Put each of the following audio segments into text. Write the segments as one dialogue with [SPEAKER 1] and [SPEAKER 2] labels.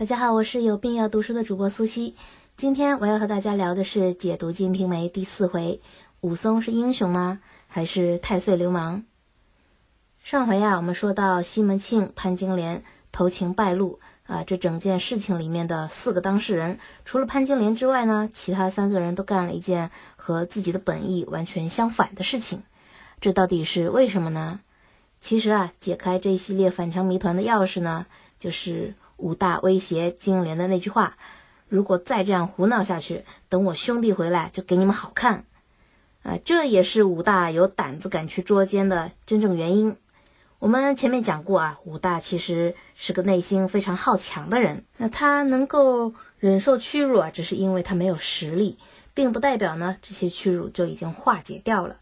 [SPEAKER 1] 大家好，我是有病要读书的主播苏西。今天我要和大家聊的是解读《金瓶梅》第四回：武松是英雄吗？还是太岁流氓？上回啊，我们说到西门庆、潘金莲偷情败露啊，这整件事情里面的四个当事人，除了潘金莲之外呢，其他三个人都干了一件和自己的本意完全相反的事情。这到底是为什么呢？其实啊，解开这一系列反常谜团的钥匙呢，就是武大威胁金莲的那句话：“如果再这样胡闹下去，等我兄弟回来就给你们好看。”啊，这也是武大有胆子敢去捉奸的真正原因。我们前面讲过啊，武大其实是个内心非常好强的人。那他能够忍受屈辱啊，只是因为他没有实力，并不代表呢这些屈辱就已经化解掉了。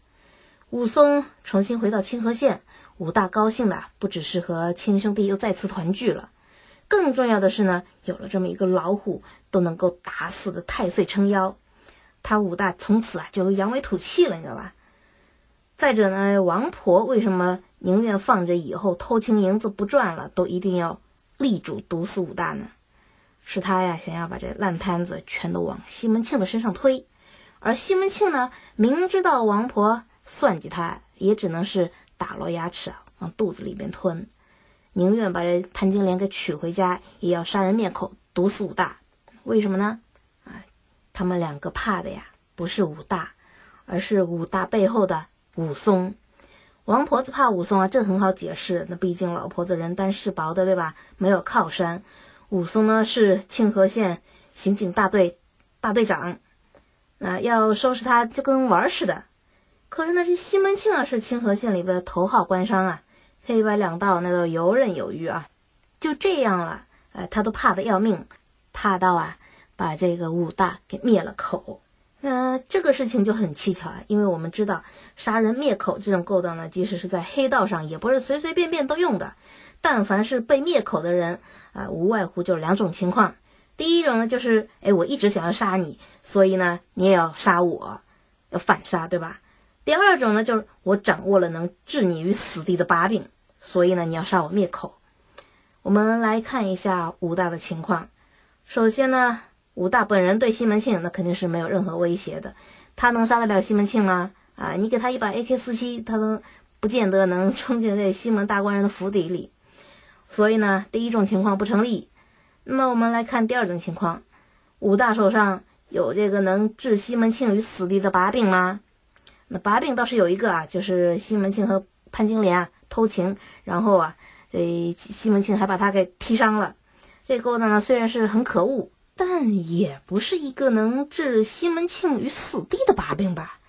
[SPEAKER 1] 武松重新回到清河县。武大高兴的不只是和亲兄弟又再次团聚了，更重要的是呢，有了这么一个老虎都能够打死的太岁撑腰，他武大从此啊就扬眉吐气了，你知道吧？再者呢，王婆为什么宁愿放着以后偷情银子不赚了，都一定要力主毒死武大呢？是他呀，想要把这烂摊子全都往西门庆的身上推，而西门庆呢，明知道王婆算计他，也只能是。打落牙齿，往肚子里边吞，宁愿把这潘金莲给娶回家，也要杀人灭口，毒死武大。为什么呢？啊，他们两个怕的呀，不是武大，而是武大背后的武松。王婆子怕武松啊，这很好解释。那毕竟老婆子人单势薄的，对吧？没有靠山。武松呢是清河县刑警大队大队长，那要收拾他就跟玩似的。可是呢，这西门庆啊是清河县里的头号官商啊，黑白两道那都游刃有余啊。就这样了，哎，他都怕得要命，怕到啊把这个武大给灭了口。那这个事情就很蹊跷啊，因为我们知道杀人灭口这种勾当呢，即使是在黑道上，也不是随随便便都用的。但凡是被灭口的人啊，无外乎就是两种情况。第一种呢，就是哎，我一直想要杀你，所以呢，你也要杀我，要反杀，对吧？第二种呢，就是我掌握了能置你于死地的把柄，所以呢，你要杀我灭口。我们来看一下武大的情况。首先呢，武大本人对西门庆那肯定是没有任何威胁的，他能杀得了西门庆吗？啊，你给他一把 AK 四七，他都不见得能冲进这西门大官人的府邸里。所以呢，第一种情况不成立。那么我们来看第二种情况，武大手上有这个能置西门庆于死地的把柄吗？那把柄倒是有一个啊，就是西门庆和潘金莲啊偷情，然后啊，这西门庆还把他给踢伤了。这勾当呢虽然是很可恶，但也不是一个能置西门庆于死地的把柄吧？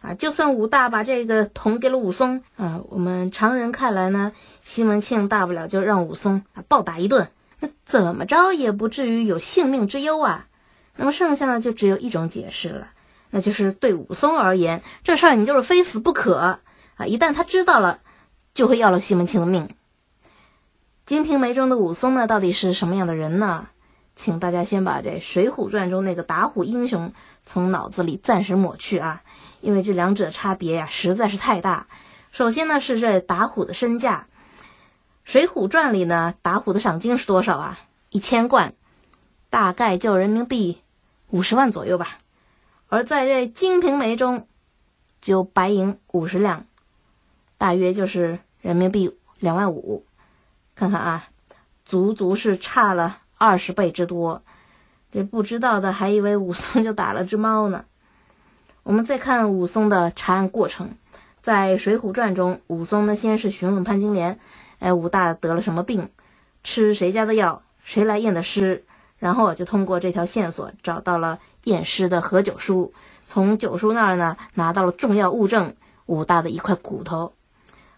[SPEAKER 1] 啊，就算武大把这个捅给了武松啊，我们常人看来呢，西门庆大不了就让武松啊暴打一顿，那怎么着也不至于有性命之忧啊。那么剩下呢，就只有一种解释了。那就是对武松而言，这事儿你就是非死不可啊！一旦他知道了，就会要了西门庆的命。《金瓶梅》中的武松呢，到底是什么样的人呢？请大家先把这《水浒传》中那个打虎英雄从脑子里暂时抹去啊，因为这两者差别呀实在是太大。首先呢，是这打虎的身价，《水浒传》里呢，打虎的赏金是多少啊？一千贯，大概就人民币五十万左右吧。而在这《金瓶梅》中，就白银五十两，大约就是人民币两万五。看看啊，足足是差了二十倍之多。这不知道的还以为武松就打了只猫呢。我们再看武松的查案过程，在《水浒传》中，武松呢先是询问潘金莲：“哎，武大得了什么病？吃谁家的药？谁来验的尸？”然后就通过这条线索找到了。验尸的何九叔从九叔那儿呢拿到了重要物证武大的一块骨头，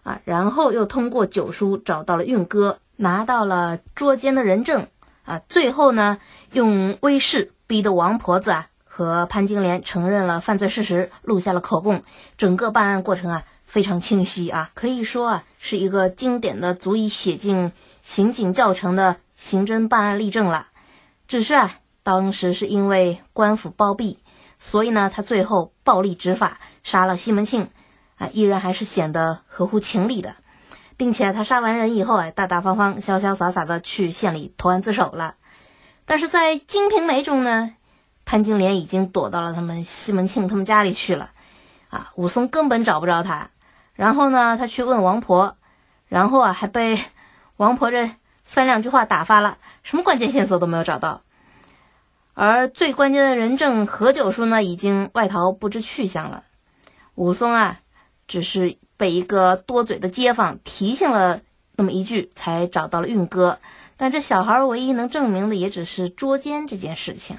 [SPEAKER 1] 啊，然后又通过九叔找到了运哥，拿到了捉奸的人证，啊，最后呢用威势逼得王婆子啊和潘金莲承认了犯罪事实，录下了口供，整个办案过程啊非常清晰啊，可以说啊是一个经典的足以写进刑警教程的刑侦办案例证了，只是啊。当时是因为官府包庇，所以呢，他最后暴力执法，杀了西门庆，啊，依然还是显得合乎情理的，并且他杀完人以后，哎，大大方方、潇潇洒洒的去县里投案自首了。但是在《金瓶梅》中呢，潘金莲已经躲到了他们西门庆他们家里去了，啊，武松根本找不着他。然后呢，他去问王婆，然后啊，还被 王婆这三两句话打发了，什么关键线索都没有找到。而最关键的人证何九叔呢，已经外逃不知去向了。武松啊，只是被一个多嘴的街坊提醒了那么一句，才找到了运哥。但这小孩唯一能证明的，也只是捉奸这件事情。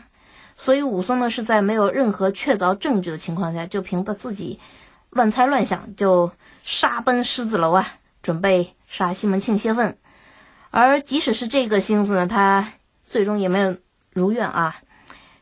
[SPEAKER 1] 所以武松呢，是在没有任何确凿证据的情况下，就凭着自己乱猜乱想，就杀奔狮子楼啊，准备杀西门庆泄愤。而即使是这个心思呢，他最终也没有。如愿啊！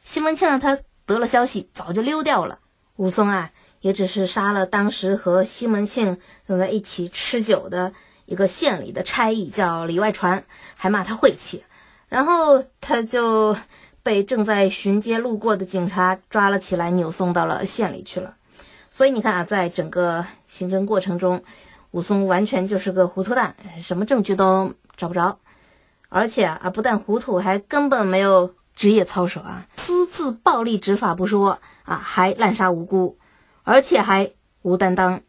[SPEAKER 1] 西门庆呢他得了消息，早就溜掉了。武松啊，也只是杀了当时和西门庆正在一起吃酒的一个县里的差役，叫李外传，还骂他晦气。然后他就被正在巡街路过的警察抓了起来，扭送到了县里去了。所以你看啊，在整个刑侦过程中，武松完全就是个糊涂蛋，什么证据都找不着。而且啊，不但糊涂，还根本没有。职业操守啊，私自暴力执法不说啊，还滥杀无辜，而且还无担当。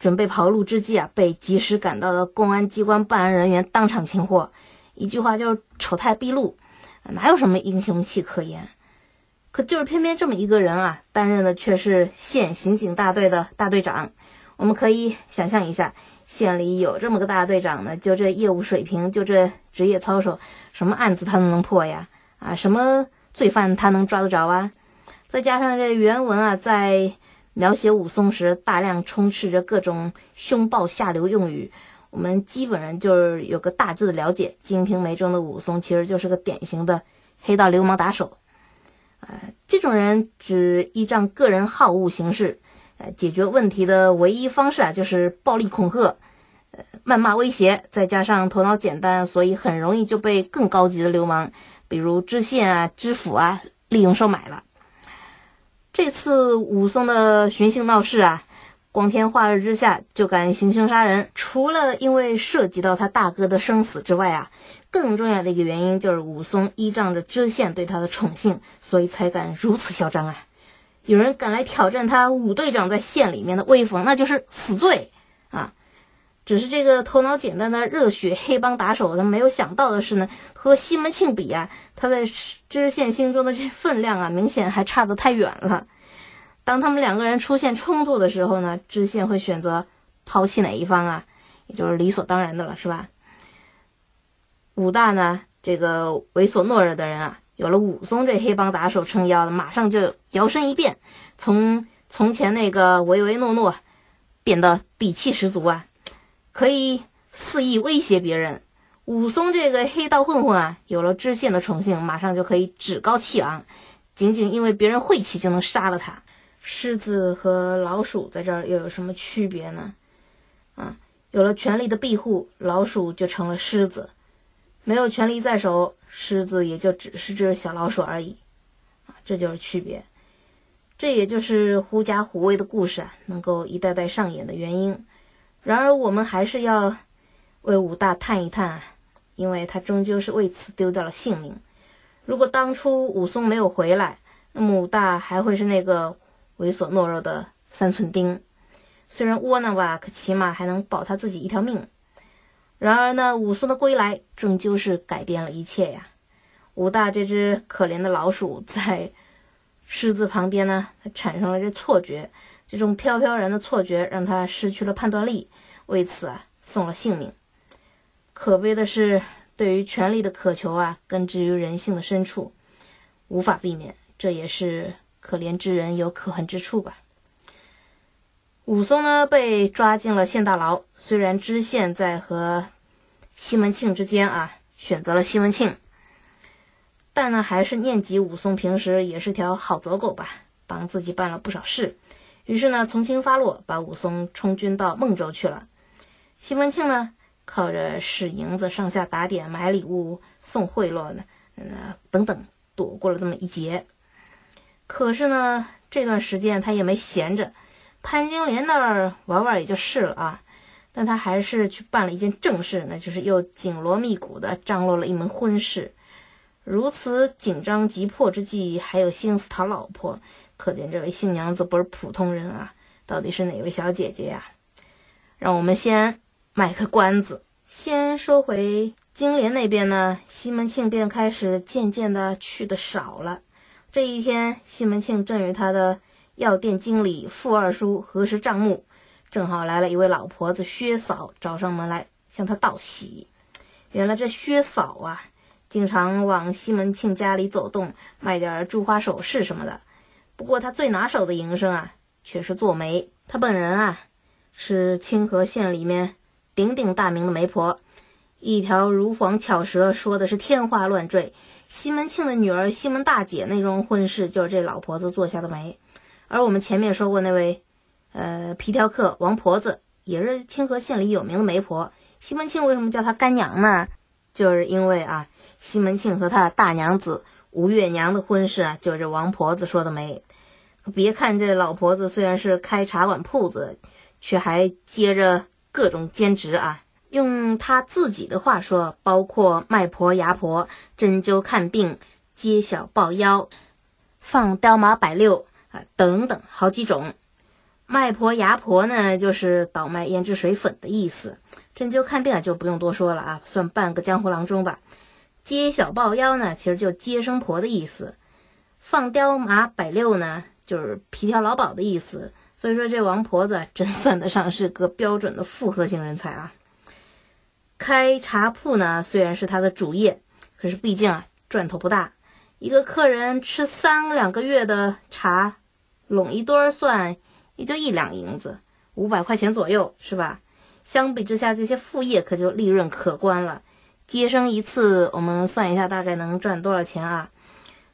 [SPEAKER 1] 准备跑路之际啊，被及时赶到的公安机关办案人员当场擒获。一句话就是丑态毕露，哪有什么英雄气可言？可就是偏偏这么一个人啊，担任的却是县刑警大队的大队长。我们可以想象一下，县里有这么个大队长呢，就这业务水平，就这职业操守，什么案子他都能破呀？啊，什么罪犯他能抓得着啊？再加上这原文啊，在描写武松时，大量充斥着各种凶暴下流用语，我们基本上就是有个大致的了解。《金瓶梅》中的武松其实就是个典型的黑道流氓打手，啊，这种人只依仗个人好恶行事，呃，解决问题的唯一方式啊，就是暴力恐吓、呃，谩骂威胁，再加上头脑简单，所以很容易就被更高级的流氓。比如知县啊、知府啊，利用收买了。这次武松的寻衅闹事啊，光天化日之下就敢行凶杀人，除了因为涉及到他大哥的生死之外啊，更重要的一个原因就是武松依仗着知县对他的宠幸，所以才敢如此嚣张啊！有人敢来挑战他武队长在县里面的威风，那就是死罪！只是这个头脑简单的热血黑帮打手，他没有想到的是呢，和西门庆比啊，他在知县心中的这分量啊，明显还差得太远了。当他们两个人出现冲突的时候呢，知县会选择抛弃哪一方啊？也就是理所当然的了，是吧？武大呢，这个猥琐懦弱的人啊，有了武松这黑帮打手撑腰的，马上就摇身一变，从从前那个唯唯诺诺，变得底气十足啊。可以肆意威胁别人，武松这个黑道混混啊，有了知县的宠幸，马上就可以趾高气昂，仅仅因为别人晦气就能杀了他。狮子和老鼠在这儿又有什么区别呢？啊，有了权力的庇护，老鼠就成了狮子；没有权力在手，狮子也就只是只小老鼠而已。啊，这就是区别。这也就是狐假虎威的故事啊，能够一代代上演的原因。然而，我们还是要为武大叹一叹，因为他终究是为此丢掉了性命。如果当初武松没有回来，那么武大还会是那个猥琐懦弱的三寸丁。虽然窝囊吧，可起码还能保他自己一条命。然而呢，武松的归来终究是改变了一切呀。武大这只可怜的老鼠在狮子旁边呢，产生了这错觉。这种飘飘然的错觉让他失去了判断力，为此啊送了性命。可悲的是，对于权力的渴求啊，根植于人性的深处，无法避免。这也是可怜之人有可恨之处吧。武松呢被抓进了县大牢，虽然知县在和西门庆之间啊选择了西门庆，但呢还是念及武松平时也是条好走狗吧，帮自己办了不少事。于是呢，从轻发落，把武松充军到孟州去了。西门庆呢，靠着使银子、上下打点、买礼物、送贿赂呢，嗯，等等，躲过了这么一劫。可是呢，这段时间他也没闲着，潘金莲那儿玩玩也就是了啊。但他还是去办了一件正事，那就是又紧锣密鼓的张罗了一门婚事。如此紧张急迫之际，还有心思讨老婆，可见这位新娘子不是普通人啊！到底是哪位小姐姐呀？让我们先卖个关子，先说回金莲那边呢。西门庆便开始渐渐的去的少了。这一天，西门庆正与他的药店经理傅二叔核实账目，正好来了一位老婆子薛嫂找上门来向他道喜。原来这薛嫂啊。经常往西门庆家里走动，卖点珠花首饰什么的。不过他最拿手的营生啊，却是做媒。他本人啊，是清河县里面鼎鼎大名的媒婆，一条如簧巧舌，说的是天花乱坠。西门庆的女儿西门大姐那桩婚事，就是这老婆子做下的媒。而我们前面说过那位，呃，皮条客王婆子，也是清河县里有名的媒婆。西门庆为什么叫她干娘呢？就是因为啊。西门庆和他大娘子吴月娘的婚事啊，就是王婆子说的媒。别看这老婆子虽然是开茶馆铺子，却还接着各种兼职啊。用她自己的话说，包括卖婆、牙婆、针灸看病、接小抱腰、放雕马摆六啊等等好几种。卖婆、牙婆呢，就是倒卖胭脂水粉的意思。针灸看病啊，就不用多说了啊，算半个江湖郎中吧。接小抱腰呢，其实就接生婆的意思；放雕马摆六呢，就是皮条老鸨的意思。所以说，这王婆子 真算得上是个标准的复合型人才啊！开茶铺呢，虽然是他的主业，可是毕竟啊，赚头不大。一个客人吃三两个月的茶，拢一堆儿算，也就一两银子，五百块钱左右，是吧？相比之下，这些副业可就利润可观了。接生一次，我们算一下，大概能赚多少钱啊？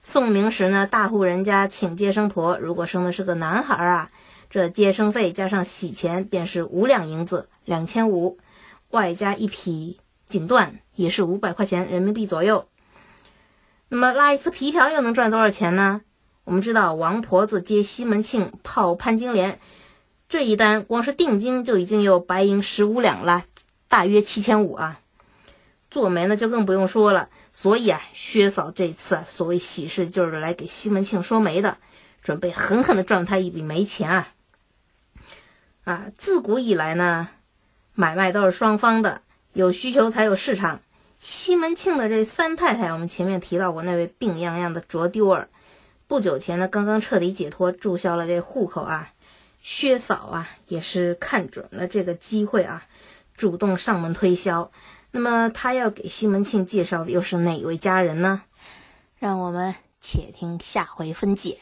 [SPEAKER 1] 宋明时呢，大户人家请接生婆，如果生的是个男孩啊，这接生费加上洗钱便是五两银子，两千五，外加一匹锦缎，也是五百块钱人民币左右。那么拉一次皮条又能赚多少钱呢？我们知道王婆子接西门庆泡潘金莲这一单，光是定金就已经有白银十五两了，大约七千五啊。做媒呢就更不用说了，所以啊，薛嫂这次啊所谓喜事就是来给西门庆说媒的，准备狠狠的赚他一笔媒钱啊！啊，自古以来呢，买卖都是双方的，有需求才有市场。西门庆的这三太太，我们前面提到过那位病殃殃的卓丢儿，不久前呢刚刚彻底解脱，注销了这户口啊。薛嫂啊也是看准了这个机会啊，主动上门推销。那么他要给西门庆介绍的又是哪位佳人呢？让我们且听下回分解。